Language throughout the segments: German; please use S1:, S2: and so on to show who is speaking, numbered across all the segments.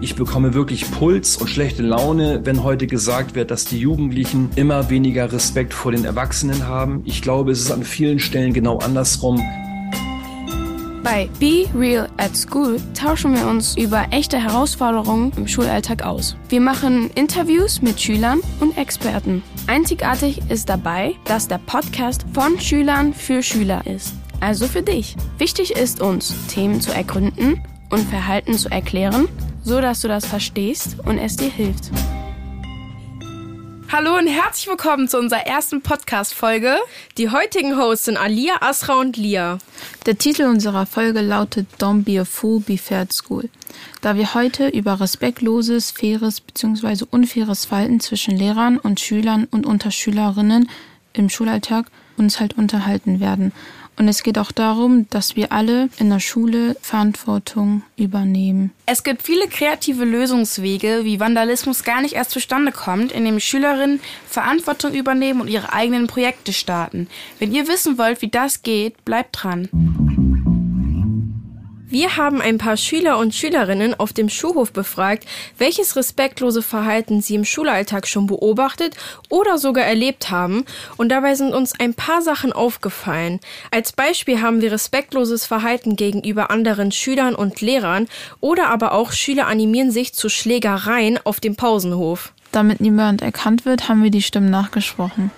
S1: Ich bekomme wirklich Puls und schlechte Laune, wenn heute gesagt wird, dass die Jugendlichen immer weniger Respekt vor den Erwachsenen haben. Ich glaube, es ist an vielen Stellen genau andersrum.
S2: Bei Be Real at School tauschen wir uns über echte Herausforderungen im Schulalltag aus. Wir machen Interviews mit Schülern und Experten. Einzigartig ist dabei, dass der Podcast von Schülern für Schüler ist. Also für dich. Wichtig ist uns, Themen zu ergründen und Verhalten zu erklären, so dass du das verstehst und es dir hilft.
S3: Hallo und herzlich willkommen zu unserer ersten Podcast-Folge. Die heutigen Hosts sind Alia, Asra und Lia.
S2: Der Titel unserer Folge lautet Don't be a fool, be fair at school. Da wir heute über respektloses, faires bzw. unfaires Verhalten zwischen Lehrern und Schülern und unter Schülerinnen im Schulalltag uns halt unterhalten werden. Und es geht auch darum, dass wir alle in der Schule Verantwortung übernehmen.
S3: Es gibt viele kreative Lösungswege, wie Vandalismus gar nicht erst zustande kommt, indem Schülerinnen Verantwortung übernehmen und ihre eigenen Projekte starten. Wenn ihr wissen wollt, wie das geht, bleibt dran. Wir haben ein paar Schüler und Schülerinnen auf dem Schulhof befragt, welches respektlose Verhalten sie im Schulalltag schon beobachtet oder sogar erlebt haben. Und dabei sind uns ein paar Sachen aufgefallen. Als Beispiel haben wir respektloses Verhalten gegenüber anderen Schülern und Lehrern oder aber auch Schüler animieren sich zu Schlägereien auf dem Pausenhof.
S2: Damit niemand erkannt wird, haben wir die Stimmen nachgesprochen.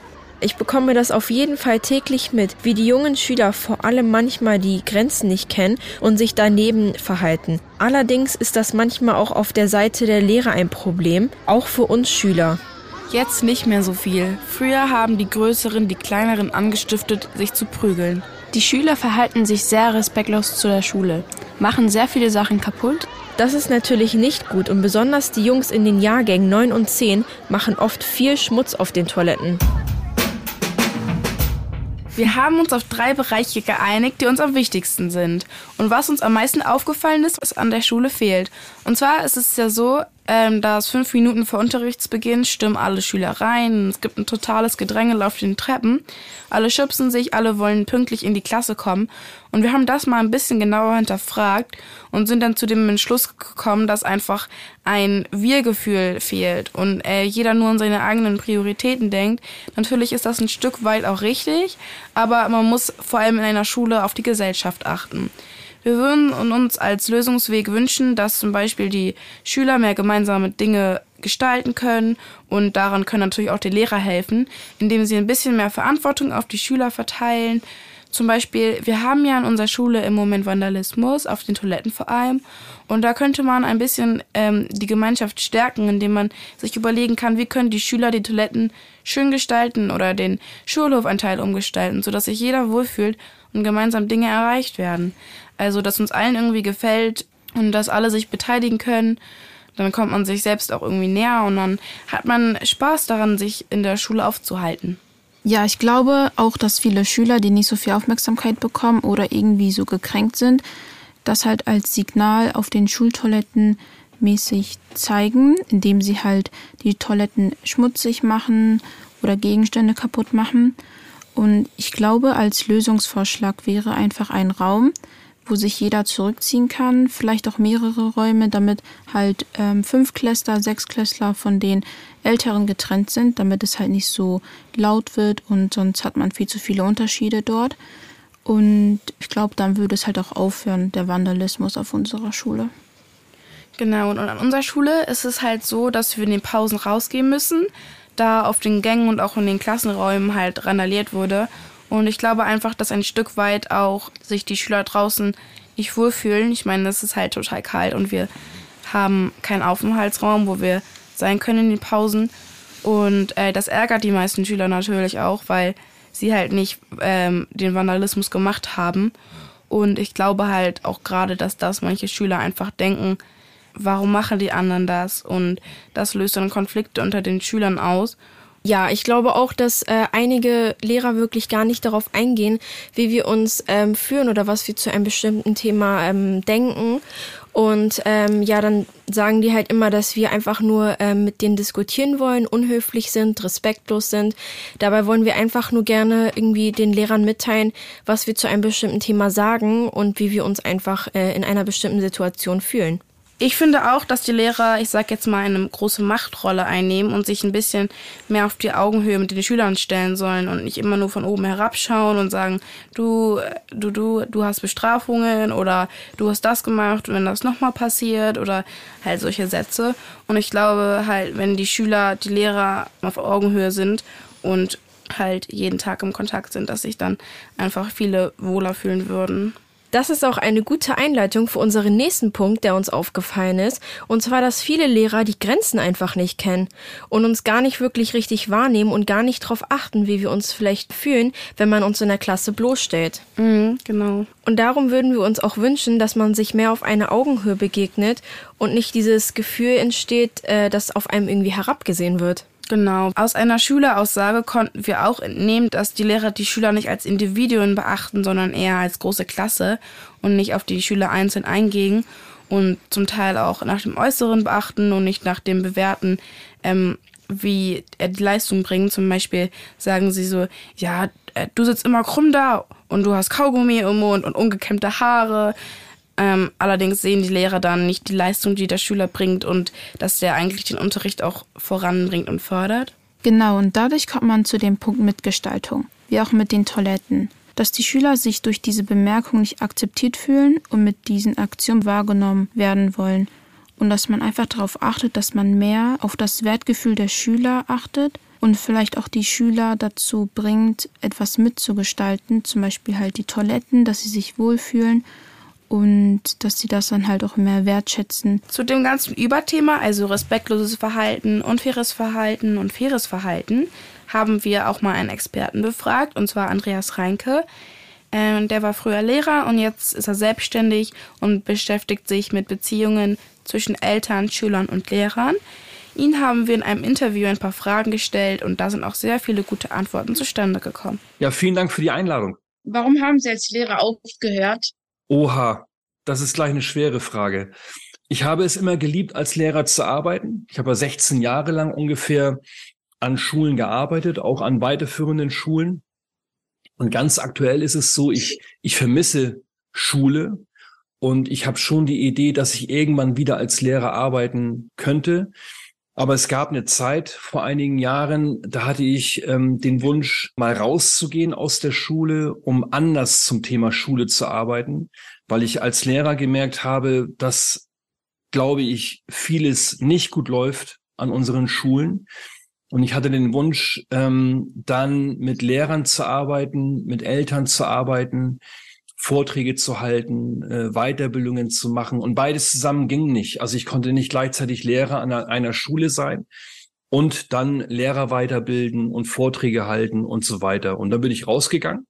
S3: Ich bekomme das auf jeden Fall täglich mit, wie die jungen Schüler vor allem manchmal die Grenzen nicht kennen und sich daneben verhalten. Allerdings ist das manchmal auch auf der Seite der Lehrer ein Problem, auch für uns Schüler.
S2: Jetzt nicht mehr so viel. Früher haben die Größeren die Kleineren angestiftet, sich zu prügeln. Die Schüler verhalten sich sehr respektlos zu der Schule, machen sehr viele Sachen kaputt.
S3: Das ist natürlich nicht gut und besonders die Jungs in den Jahrgängen 9 und 10 machen oft viel Schmutz auf den Toiletten. Wir haben uns auf drei Bereiche geeinigt, die uns am wichtigsten sind. Und was uns am meisten aufgefallen ist, was an der Schule fehlt. Und zwar ist es ja so, ähm, da es fünf Minuten vor Unterrichtsbeginn stürmen alle Schüler rein. Es gibt ein totales Gedränge auf den Treppen. Alle schubsen sich, alle wollen pünktlich in die Klasse kommen. Und wir haben das mal ein bisschen genauer hinterfragt und sind dann zu dem Entschluss gekommen, dass einfach ein Wir-Gefühl fehlt und äh, jeder nur an seine eigenen Prioritäten denkt. Natürlich ist das ein Stück weit auch richtig, aber man muss vor allem in einer Schule auf die Gesellschaft achten. Wir würden uns als Lösungsweg wünschen, dass zum Beispiel die Schüler mehr gemeinsame Dinge gestalten können und daran können natürlich auch die Lehrer helfen, indem sie ein bisschen mehr Verantwortung auf die Schüler verteilen. Zum Beispiel, wir haben ja in unserer Schule im Moment Vandalismus, auf den Toiletten vor allem. Und da könnte man ein bisschen ähm, die Gemeinschaft stärken, indem man sich überlegen kann, wie können die Schüler die Toiletten schön gestalten oder den Schulhofanteil umgestalten, sodass sich jeder wohlfühlt und gemeinsam Dinge erreicht werden. Also, dass uns allen irgendwie gefällt und dass alle sich beteiligen können. Dann kommt man sich selbst auch irgendwie näher und dann hat man Spaß daran, sich in der Schule aufzuhalten.
S2: Ja, ich glaube auch, dass viele Schüler, die nicht so viel Aufmerksamkeit bekommen oder irgendwie so gekränkt sind, das halt als Signal auf den Schultoiletten mäßig zeigen, indem sie halt die Toiletten schmutzig machen oder Gegenstände kaputt machen. Und ich glaube, als Lösungsvorschlag wäre einfach ein Raum, wo sich jeder zurückziehen kann, vielleicht auch mehrere Räume, damit halt ähm, sechs Klässler von den Älteren getrennt sind, damit es halt nicht so laut wird und sonst hat man viel zu viele Unterschiede dort. Und ich glaube, dann würde es halt auch aufhören, der Vandalismus auf unserer Schule.
S3: Genau, und an unserer Schule ist es halt so, dass wir in den Pausen rausgehen müssen, da auf den Gängen und auch in den Klassenräumen halt randaliert wurde. Und ich glaube einfach, dass ein Stück weit auch sich die Schüler draußen nicht wohlfühlen. Ich meine, es ist halt total kalt und wir haben keinen Aufenthaltsraum, wo wir sein können in den Pausen. Und äh, das ärgert die meisten Schüler natürlich auch, weil sie halt nicht ähm, den Vandalismus gemacht haben. Und ich glaube halt auch gerade, dass das manche Schüler einfach denken, warum machen die anderen das? Und das löst dann Konflikte unter den Schülern aus. Ja, ich glaube auch, dass äh, einige Lehrer wirklich gar nicht darauf eingehen, wie wir uns ähm, führen oder was wir zu einem bestimmten Thema ähm, denken. Und ähm, ja, dann sagen die halt immer, dass wir einfach nur ähm, mit denen diskutieren wollen, unhöflich sind, respektlos sind. Dabei wollen wir einfach nur gerne irgendwie den Lehrern mitteilen, was wir zu einem bestimmten Thema sagen und wie wir uns einfach äh, in einer bestimmten Situation fühlen. Ich finde auch, dass die Lehrer, ich sag jetzt mal, eine große Machtrolle einnehmen und sich ein bisschen mehr auf die Augenhöhe mit den Schülern stellen sollen und nicht immer nur von oben herabschauen und sagen, du, du, du, du hast Bestrafungen oder du hast das gemacht wenn das nochmal passiert oder halt solche Sätze. Und ich glaube halt, wenn die Schüler, die Lehrer auf Augenhöhe sind und halt jeden Tag im Kontakt sind, dass sich dann einfach viele wohler fühlen würden.
S4: Das ist auch eine gute Einleitung für unseren nächsten Punkt, der uns aufgefallen ist, und zwar, dass viele Lehrer die Grenzen einfach nicht kennen und uns gar nicht wirklich richtig wahrnehmen und gar nicht darauf achten, wie wir uns vielleicht fühlen, wenn man uns in der Klasse bloßstellt.
S3: Mhm, genau.
S4: Und darum würden wir uns auch wünschen, dass man sich mehr auf eine Augenhöhe begegnet und nicht dieses Gefühl entsteht, äh, dass auf einem irgendwie herabgesehen wird.
S3: Genau. Aus einer Schüleraussage konnten wir auch entnehmen, dass die Lehrer die Schüler nicht als Individuen beachten, sondern eher als große Klasse und nicht auf die Schüler einzeln eingehen und zum Teil auch nach dem Äußeren beachten und nicht nach dem Bewerten, ähm, wie er die Leistung bringt. Zum Beispiel sagen sie so, ja, äh, du sitzt immer krumm da und du hast Kaugummi im Mund und ungekämmte Haare. Ähm, allerdings sehen die Lehrer dann nicht die Leistung, die der Schüler bringt und dass der eigentlich den Unterricht auch voranbringt und fördert.
S2: Genau, und dadurch kommt man zu dem Punkt Mitgestaltung, wie auch mit den Toiletten. Dass die Schüler sich durch diese Bemerkung nicht akzeptiert fühlen und mit diesen Aktionen wahrgenommen werden wollen. Und dass man einfach darauf achtet, dass man mehr auf das Wertgefühl der Schüler achtet und vielleicht auch die Schüler dazu bringt, etwas mitzugestalten, zum Beispiel halt die Toiletten, dass sie sich wohlfühlen und dass sie das dann halt auch mehr wertschätzen.
S3: Zu dem ganzen Überthema, also respektloses Verhalten, unfaires Verhalten und faires Verhalten, haben wir auch mal einen Experten befragt, und zwar Andreas Reinke. Ähm, der war früher Lehrer und jetzt ist er selbstständig und beschäftigt sich mit Beziehungen zwischen Eltern, Schülern und Lehrern. Ihn haben wir in einem Interview ein paar Fragen gestellt und da sind auch sehr viele gute Antworten zustande gekommen.
S1: Ja, vielen Dank für die Einladung.
S5: Warum haben Sie als Lehrer aufgehört?
S1: Oha, das ist gleich eine schwere Frage. Ich habe es immer geliebt, als Lehrer zu arbeiten. Ich habe 16 Jahre lang ungefähr an Schulen gearbeitet, auch an weiterführenden Schulen. Und ganz aktuell ist es so, ich, ich vermisse Schule und ich habe schon die Idee, dass ich irgendwann wieder als Lehrer arbeiten könnte. Aber es gab eine Zeit vor einigen Jahren, da hatte ich ähm, den Wunsch, mal rauszugehen aus der Schule, um anders zum Thema Schule zu arbeiten, weil ich als Lehrer gemerkt habe, dass, glaube ich, vieles nicht gut läuft an unseren Schulen. Und ich hatte den Wunsch, ähm, dann mit Lehrern zu arbeiten, mit Eltern zu arbeiten, Vorträge zu halten, äh, Weiterbildungen zu machen. Und beides zusammen ging nicht. Also ich konnte nicht gleichzeitig Lehrer an einer Schule sein und dann Lehrer weiterbilden und Vorträge halten und so weiter. Und dann bin ich rausgegangen.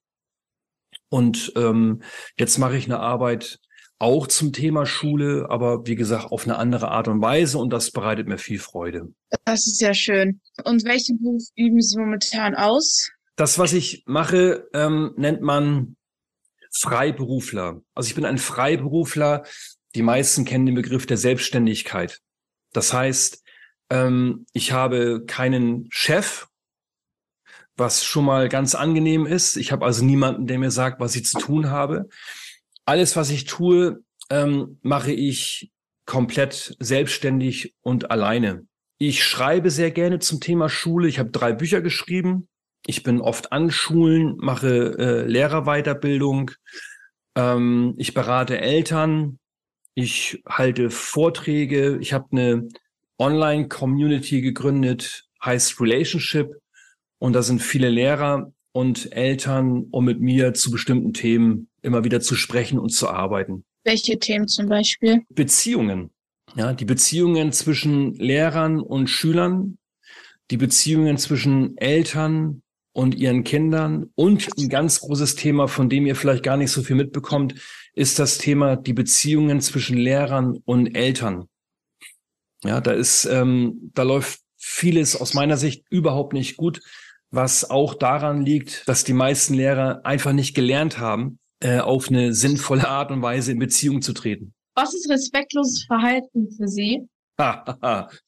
S1: Und ähm, jetzt mache ich eine Arbeit auch zum Thema Schule, aber wie gesagt, auf eine andere Art und Weise und das bereitet mir viel Freude.
S5: Das ist sehr schön. Und welchen Beruf üben Sie momentan aus?
S1: Das, was ich mache, ähm, nennt man Freiberufler. Also ich bin ein Freiberufler. Die meisten kennen den Begriff der Selbstständigkeit. Das heißt, ähm, ich habe keinen Chef, was schon mal ganz angenehm ist. Ich habe also niemanden, der mir sagt, was ich zu tun habe. Alles, was ich tue, ähm, mache ich komplett selbstständig und alleine. Ich schreibe sehr gerne zum Thema Schule. Ich habe drei Bücher geschrieben. Ich bin oft an Schulen, mache äh, Lehrerweiterbildung. Ähm, ich berate Eltern. Ich halte Vorträge. Ich habe eine Online-Community gegründet, heißt Relationship. Und da sind viele Lehrer und Eltern, um mit mir zu bestimmten Themen immer wieder zu sprechen und zu arbeiten.
S5: Welche Themen zum Beispiel?
S1: Beziehungen. Ja, die Beziehungen zwischen Lehrern und Schülern, die Beziehungen zwischen Eltern und ihren Kindern. Und ein ganz großes Thema, von dem ihr vielleicht gar nicht so viel mitbekommt, ist das Thema die Beziehungen zwischen Lehrern und Eltern. Ja, da ist, ähm, da läuft vieles aus meiner Sicht überhaupt nicht gut, was auch daran liegt, dass die meisten Lehrer einfach nicht gelernt haben, äh, auf eine sinnvolle Art und Weise in Beziehung zu treten.
S5: Was ist respektloses Verhalten für Sie?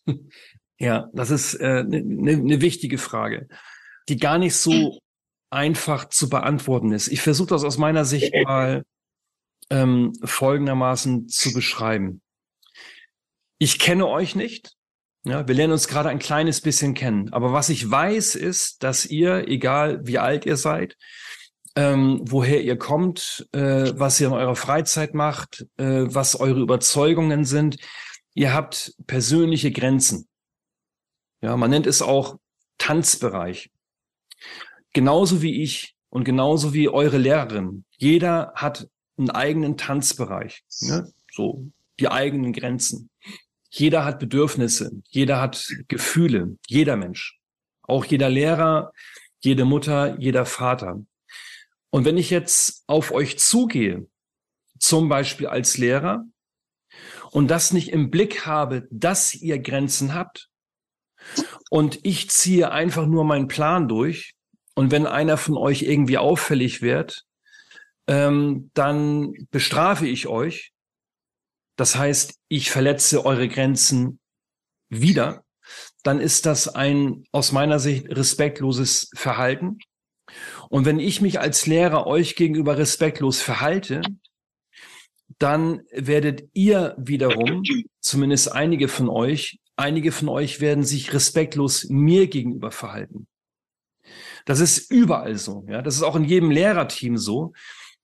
S1: ja, das ist eine äh, ne, ne, ne wichtige Frage die gar nicht so einfach zu beantworten ist. Ich versuche das aus meiner Sicht mal ähm, folgendermaßen zu beschreiben. Ich kenne euch nicht. Ja, wir lernen uns gerade ein kleines bisschen kennen. Aber was ich weiß, ist, dass ihr, egal wie alt ihr seid, ähm, woher ihr kommt, äh, was ihr in eurer Freizeit macht, äh, was eure Überzeugungen sind, ihr habt persönliche Grenzen. Ja, man nennt es auch Tanzbereich. Genauso wie ich und genauso wie eure Lehrerin. Jeder hat einen eigenen Tanzbereich. Ne? So die eigenen Grenzen. Jeder hat Bedürfnisse, jeder hat Gefühle, jeder Mensch. Auch jeder Lehrer, jede Mutter, jeder Vater. Und wenn ich jetzt auf euch zugehe, zum Beispiel als Lehrer, und das nicht im Blick habe, dass ihr Grenzen habt, und ich ziehe einfach nur meinen Plan durch, und wenn einer von euch irgendwie auffällig wird, ähm, dann bestrafe ich euch das heißt, ich verletze eure Grenzen wieder, dann ist das ein aus meiner Sicht respektloses Verhalten. Und wenn ich mich als Lehrer euch gegenüber respektlos verhalte, dann werdet ihr wiederum, zumindest einige von euch, einige von euch werden sich respektlos mir gegenüber verhalten. Das ist überall so. Ja, das ist auch in jedem Lehrerteam so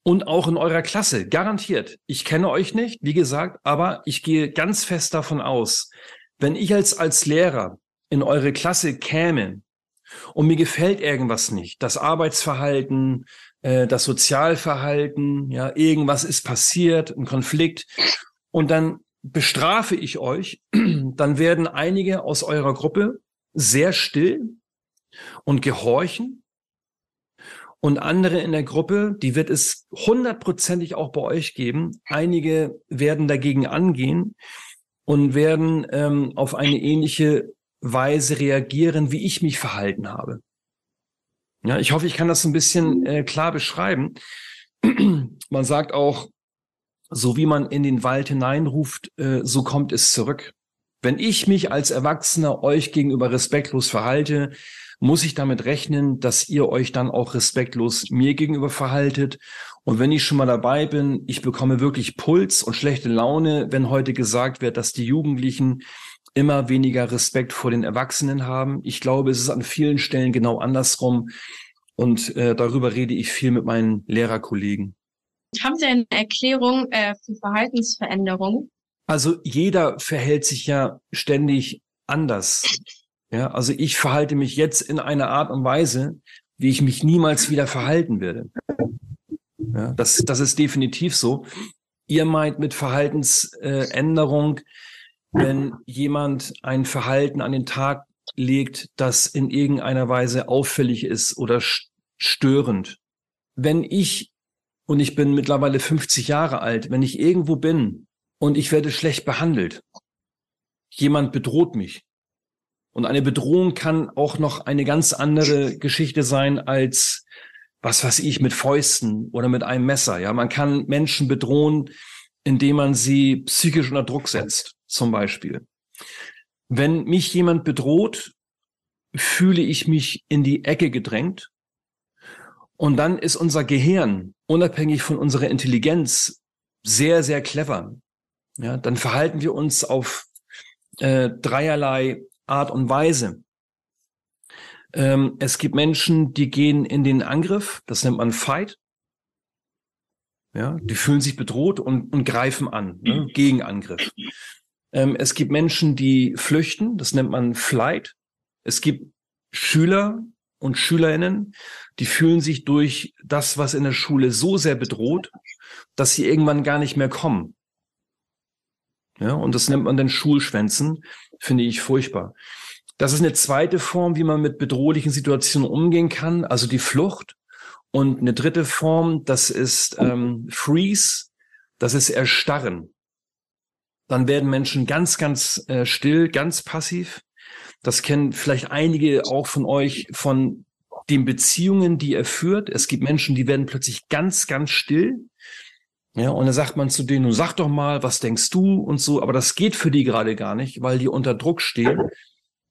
S1: und auch in eurer Klasse, garantiert. Ich kenne euch nicht, wie gesagt, aber ich gehe ganz fest davon aus, wenn ich als, als Lehrer in eure Klasse käme und mir gefällt irgendwas nicht, das Arbeitsverhalten, äh, das Sozialverhalten, ja, irgendwas ist passiert, ein Konflikt, und dann bestrafe ich euch, dann werden einige aus eurer Gruppe sehr still und gehorchen und andere in der Gruppe, die wird es hundertprozentig auch bei euch geben. Einige werden dagegen angehen und werden ähm, auf eine ähnliche Weise reagieren, wie ich mich verhalten habe. Ja, ich hoffe, ich kann das ein bisschen äh, klar beschreiben. man sagt auch, so wie man in den Wald hineinruft, äh, so kommt es zurück. Wenn ich mich als Erwachsener euch gegenüber respektlos verhalte, muss ich damit rechnen, dass ihr euch dann auch respektlos mir gegenüber verhaltet. Und wenn ich schon mal dabei bin, ich bekomme wirklich Puls und schlechte Laune, wenn heute gesagt wird, dass die Jugendlichen immer weniger Respekt vor den Erwachsenen haben. Ich glaube, es ist an vielen Stellen genau andersrum. Und äh, darüber rede ich viel mit meinen Lehrerkollegen.
S6: Haben Sie eine Erklärung äh, für Verhaltensveränderungen?
S1: Also jeder verhält sich ja ständig anders. Ja, also ich verhalte mich jetzt in einer Art und Weise, wie ich mich niemals wieder verhalten werde. Ja, das, das ist definitiv so. Ihr meint mit Verhaltensänderung, wenn jemand ein Verhalten an den Tag legt, das in irgendeiner Weise auffällig ist oder störend. Wenn ich, und ich bin mittlerweile 50 Jahre alt, wenn ich irgendwo bin und ich werde schlecht behandelt, jemand bedroht mich, und eine Bedrohung kann auch noch eine ganz andere Geschichte sein als was weiß ich mit Fäusten oder mit einem Messer. Ja, man kann Menschen bedrohen, indem man sie psychisch unter Druck setzt, zum Beispiel. Wenn mich jemand bedroht, fühle ich mich in die Ecke gedrängt. Und dann ist unser Gehirn, unabhängig von unserer Intelligenz, sehr, sehr clever. Ja, dann verhalten wir uns auf äh, dreierlei Art und Weise. Ähm, es gibt Menschen, die gehen in den Angriff, das nennt man Fight. Ja, die fühlen sich bedroht und, und greifen an, ne, mhm. Gegenangriff. Ähm, es gibt Menschen, die flüchten, das nennt man Flight. Es gibt Schüler und Schülerinnen, die fühlen sich durch das, was in der Schule so sehr bedroht, dass sie irgendwann gar nicht mehr kommen. Ja, und das nennt man dann Schulschwänzen, finde ich furchtbar. Das ist eine zweite Form, wie man mit bedrohlichen Situationen umgehen kann, also die Flucht. Und eine dritte Form, das ist ähm, Freeze, das ist Erstarren. Dann werden Menschen ganz, ganz äh, still, ganz passiv. Das kennen vielleicht einige auch von euch von den Beziehungen, die er führt. Es gibt Menschen, die werden plötzlich ganz, ganz still. Ja, und dann sagt man zu denen, sag doch mal, was denkst du und so, aber das geht für die gerade gar nicht, weil die unter Druck stehen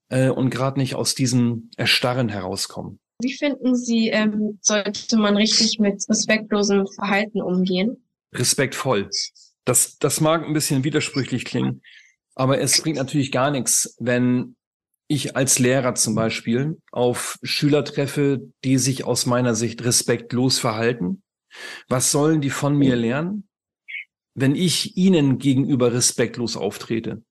S1: äh, und gerade nicht aus diesem Erstarren herauskommen.
S6: Wie finden Sie, ähm, sollte man richtig mit respektlosem Verhalten umgehen?
S1: Respektvoll. Das, das mag ein bisschen widersprüchlich klingen, Aber es bringt natürlich gar nichts, wenn ich als Lehrer zum Beispiel auf Schüler treffe, die sich aus meiner Sicht respektlos verhalten. Was sollen die von mir lernen, wenn ich ihnen gegenüber respektlos auftrete?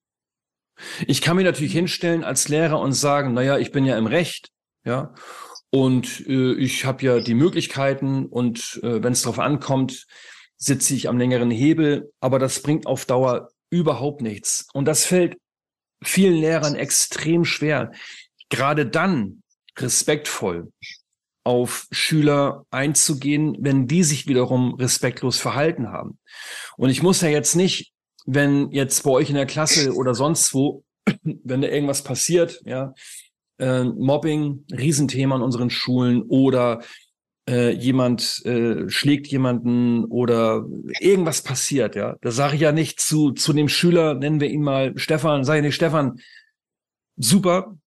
S1: Ich kann mir natürlich hinstellen als Lehrer und sagen, naja, ich bin ja im Recht, ja, und äh, ich habe ja die Möglichkeiten und äh, wenn es darauf ankommt, sitze ich am längeren Hebel, aber das bringt auf Dauer überhaupt nichts. Und das fällt vielen Lehrern extrem schwer, gerade dann respektvoll auf Schüler einzugehen, wenn die sich wiederum respektlos verhalten haben. Und ich muss ja jetzt nicht, wenn jetzt bei euch in der Klasse oder sonst wo, wenn da irgendwas passiert, ja, äh, Mobbing, Riesenthema in unseren Schulen oder äh, jemand äh, schlägt jemanden oder irgendwas passiert, ja. Da sage ich ja nicht zu, zu dem Schüler, nennen wir ihn mal Stefan, sage ich nicht, Stefan, super,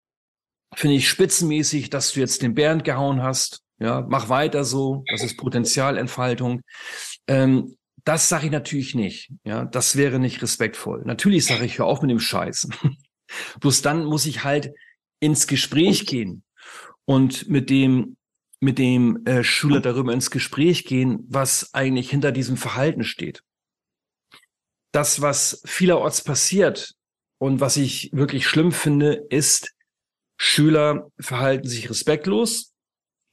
S1: finde ich spitzenmäßig, dass du jetzt den Bernd gehauen hast. Ja, mach weiter so, das ist Potenzialentfaltung. Ähm, das sage ich natürlich nicht. Ja, das wäre nicht respektvoll. Natürlich sage ich, hör auf mit dem Scheiß. Bloß dann muss ich halt ins Gespräch gehen und mit dem mit dem äh, Schüler darüber ins Gespräch gehen, was eigentlich hinter diesem Verhalten steht. Das, was vielerorts passiert und was ich wirklich schlimm finde, ist, Schüler verhalten sich respektlos.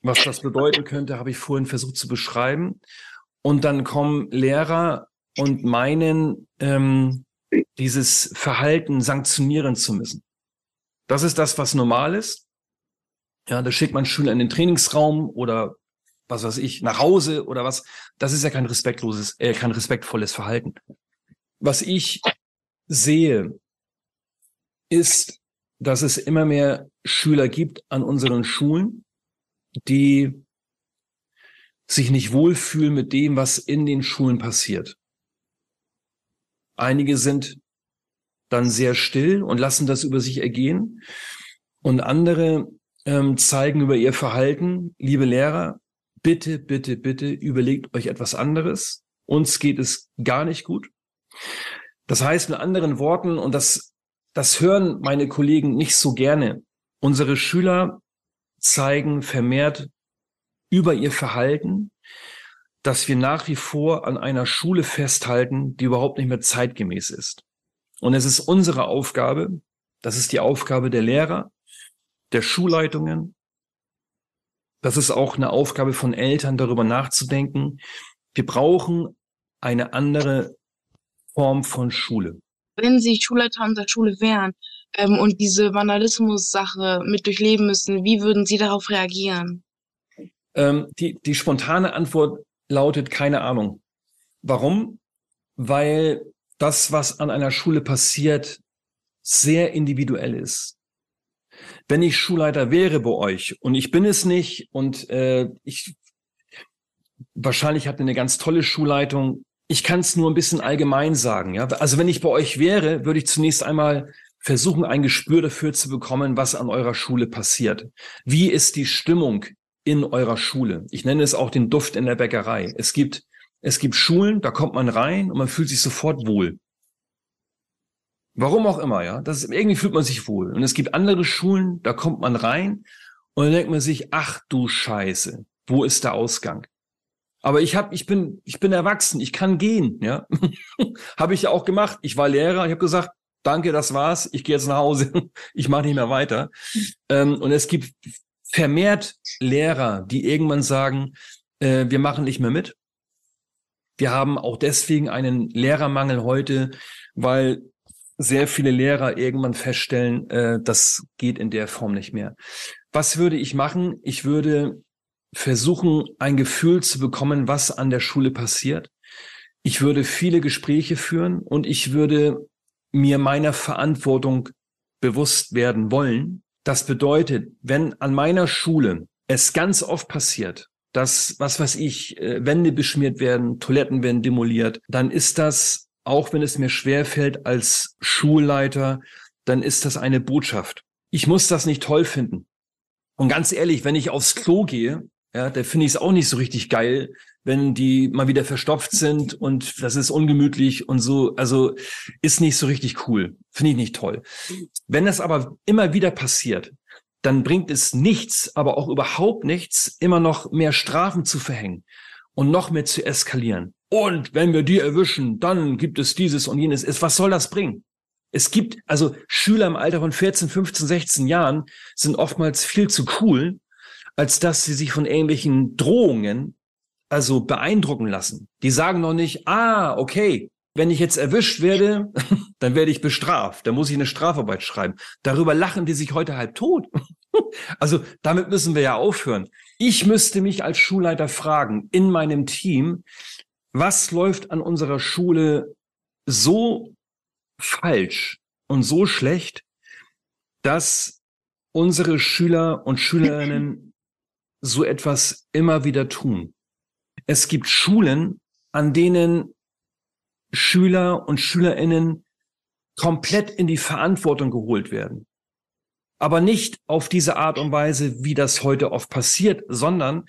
S1: Was das bedeuten könnte, habe ich vorhin versucht zu beschreiben. Und dann kommen Lehrer und meinen, ähm, dieses Verhalten sanktionieren zu müssen. Das ist das, was normal ist. Ja, da schickt man Schüler in den Trainingsraum oder was weiß ich, nach Hause oder was. Das ist ja kein respektloses, äh, kein respektvolles Verhalten. Was ich sehe, ist, dass es immer mehr Schüler gibt an unseren Schulen, die sich nicht wohlfühlen mit dem, was in den Schulen passiert. Einige sind dann sehr still und lassen das über sich ergehen. Und andere ähm, zeigen über ihr Verhalten, liebe Lehrer, bitte, bitte, bitte überlegt euch etwas anderes. Uns geht es gar nicht gut. Das heißt mit anderen Worten, und das, das hören meine Kollegen nicht so gerne, unsere Schüler zeigen vermehrt über ihr Verhalten, dass wir nach wie vor an einer Schule festhalten, die überhaupt nicht mehr zeitgemäß ist. Und es ist unsere Aufgabe, das ist die Aufgabe der Lehrer, der Schulleitungen. Das ist auch eine Aufgabe von Eltern, darüber nachzudenken. Wir brauchen eine andere Form von Schule.
S5: Wenn Sie Schulleiter der Schule wären ähm, und diese Vandalismus-Sache mit durchleben müssen, wie würden Sie darauf reagieren?
S1: Ähm, die, die spontane Antwort lautet keine Ahnung. Warum? Weil das, was an einer Schule passiert, sehr individuell ist wenn ich Schulleiter wäre bei euch und ich bin es nicht und äh, ich wahrscheinlich ihr eine ganz tolle Schulleitung. Ich kann es nur ein bisschen allgemein sagen. Ja, also wenn ich bei euch wäre, würde ich zunächst einmal versuchen, ein Gespür dafür zu bekommen, was an eurer Schule passiert. Wie ist die Stimmung in eurer Schule? Ich nenne es auch den Duft in der Bäckerei. Es gibt es gibt Schulen, da kommt man rein und man fühlt sich sofort wohl. Warum auch immer, ja. Das ist, irgendwie fühlt man sich wohl. Und es gibt andere Schulen, da kommt man rein und dann denkt man sich, ach du Scheiße, wo ist der Ausgang? Aber ich habe, ich bin, ich bin erwachsen, ich kann gehen, ja. habe ich ja auch gemacht. Ich war Lehrer, ich habe gesagt, danke, das war's, ich gehe jetzt nach Hause, ich mache nicht mehr weiter. Ähm, und es gibt vermehrt Lehrer, die irgendwann sagen, äh, wir machen nicht mehr mit. Wir haben auch deswegen einen Lehrermangel heute, weil sehr viele Lehrer irgendwann feststellen, äh, das geht in der Form nicht mehr. Was würde ich machen? Ich würde versuchen, ein Gefühl zu bekommen, was an der Schule passiert. Ich würde viele Gespräche führen und ich würde mir meiner Verantwortung bewusst werden wollen. Das bedeutet, wenn an meiner Schule es ganz oft passiert, dass, was weiß ich, äh, Wände beschmiert werden, Toiletten werden demoliert, dann ist das auch wenn es mir schwerfällt als Schulleiter, dann ist das eine Botschaft. Ich muss das nicht toll finden. Und ganz ehrlich, wenn ich aufs Klo gehe, ja, da finde ich es auch nicht so richtig geil, wenn die mal wieder verstopft sind und das ist ungemütlich und so, also ist nicht so richtig cool. Finde ich nicht toll. Wenn das aber immer wieder passiert, dann bringt es nichts, aber auch überhaupt nichts, immer noch mehr Strafen zu verhängen und noch mehr zu eskalieren. Und wenn wir die erwischen, dann gibt es dieses und jenes. Was soll das bringen? Es gibt, also Schüler im Alter von 14, 15, 16 Jahren sind oftmals viel zu cool, als dass sie sich von ähnlichen Drohungen also beeindrucken lassen. Die sagen noch nicht, ah, okay, wenn ich jetzt erwischt werde, dann werde ich bestraft. Dann muss ich eine Strafarbeit schreiben. Darüber lachen die sich heute halb tot. Also damit müssen wir ja aufhören. Ich müsste mich als Schulleiter fragen, in meinem Team, was läuft an unserer Schule so falsch und so schlecht, dass unsere Schüler und Schülerinnen so etwas immer wieder tun. Es gibt Schulen, an denen Schüler und Schülerinnen komplett in die Verantwortung geholt werden. Aber nicht auf diese Art und Weise, wie das heute oft passiert, sondern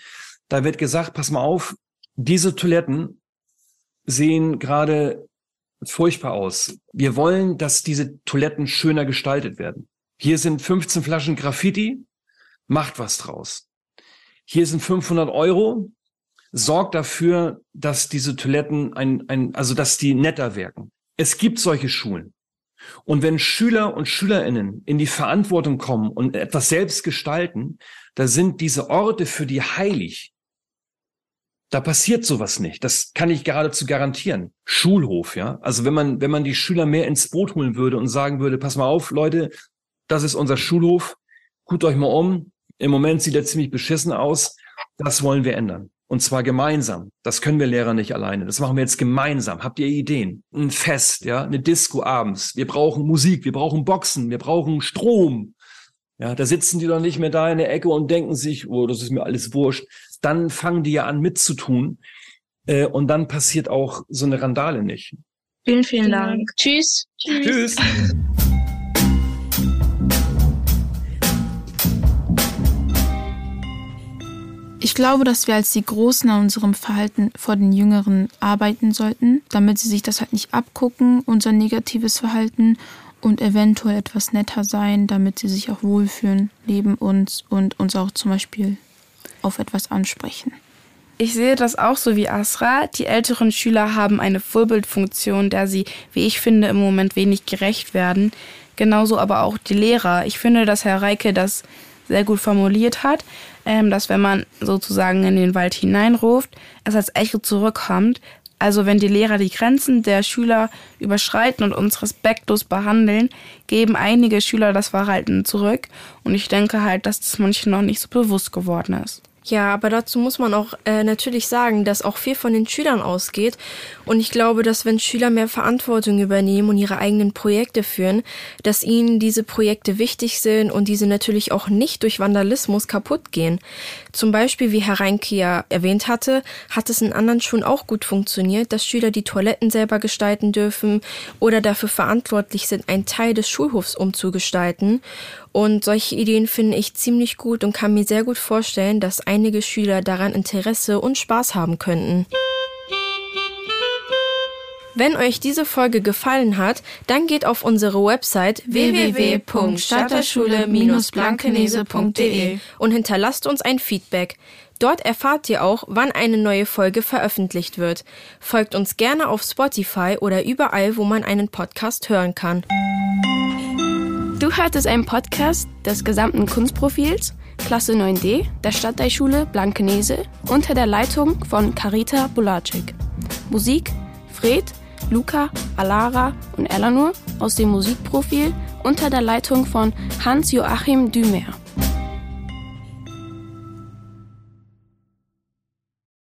S1: da wird gesagt, pass mal auf, diese Toiletten sehen gerade furchtbar aus. Wir wollen, dass diese Toiletten schöner gestaltet werden. Hier sind 15 Flaschen Graffiti, macht was draus. Hier sind 500 Euro, sorgt dafür, dass diese Toiletten ein, ein, also dass die netter wirken. Es gibt solche Schulen. Und wenn Schüler und Schülerinnen in die Verantwortung kommen und etwas selbst gestalten, da sind diese Orte für die heilig. Da passiert sowas nicht. Das kann ich geradezu garantieren. Schulhof, ja. Also wenn man, wenn man die Schüler mehr ins Boot holen würde und sagen würde, pass mal auf, Leute, das ist unser Schulhof. Guckt euch mal um. Im Moment sieht er ziemlich beschissen aus. Das wollen wir ändern. Und zwar gemeinsam. Das können wir Lehrer nicht alleine. Das machen wir jetzt gemeinsam. Habt ihr Ideen? Ein Fest, ja, eine Disco abends. Wir brauchen Musik, wir brauchen Boxen, wir brauchen Strom. Ja, da sitzen die doch nicht mehr da in der Ecke und denken sich, oh, das ist mir alles wurscht. Dann fangen die ja an mitzutun. Äh, und dann passiert auch so eine Randale nicht.
S5: Vielen, vielen Dank. Tschüss.
S1: Tschüss. Tschüss.
S2: Glaube, dass wir als die Großen an unserem Verhalten vor den Jüngeren arbeiten sollten, damit sie sich das halt nicht abgucken, unser negatives Verhalten und eventuell etwas netter sein, damit sie sich auch wohlfühlen, neben uns und uns auch zum Beispiel auf etwas ansprechen.
S3: Ich sehe das auch so wie Asra. Die älteren Schüler haben eine Vorbildfunktion, der sie, wie ich finde, im Moment wenig gerecht werden. Genauso aber auch die Lehrer. Ich finde, dass Herr Reike das sehr gut formuliert hat, ähm, dass wenn man sozusagen in den Wald hineinruft, es als Echo zurückkommt. Also wenn die Lehrer die Grenzen der Schüler überschreiten und uns respektlos behandeln, geben einige Schüler das Verhalten zurück. Und ich denke halt, dass das manchen noch nicht so bewusst geworden ist.
S4: Ja, aber dazu muss man auch äh, natürlich sagen, dass auch viel von den Schülern ausgeht. Und ich glaube, dass wenn Schüler mehr Verantwortung übernehmen und ihre eigenen Projekte führen, dass ihnen diese Projekte wichtig sind und diese natürlich auch nicht durch Vandalismus kaputt gehen. Zum Beispiel, wie Herr Reinke ja erwähnt hatte, hat es in anderen Schulen auch gut funktioniert, dass Schüler die Toiletten selber gestalten dürfen oder dafür verantwortlich sind, einen Teil des Schulhofs umzugestalten. Und solche Ideen finde ich ziemlich gut und kann mir sehr gut vorstellen, dass einige Schüler daran Interesse und Spaß haben könnten. Wenn euch diese Folge gefallen hat, dann geht auf unsere Website www.statterschule-blankenese.de und hinterlasst uns ein Feedback. Dort erfahrt ihr auch, wann eine neue Folge veröffentlicht wird. Folgt uns gerne auf Spotify oder überall, wo man einen Podcast hören kann.
S3: Du hörtest einen Podcast des gesamten Kunstprofils, Klasse 9d der Stadtteilschule Blankenese unter der Leitung von Carita Bulacek. Musik Fred, Luca, Alara und Eleanor aus dem Musikprofil unter der Leitung von Hans-Joachim Dümer.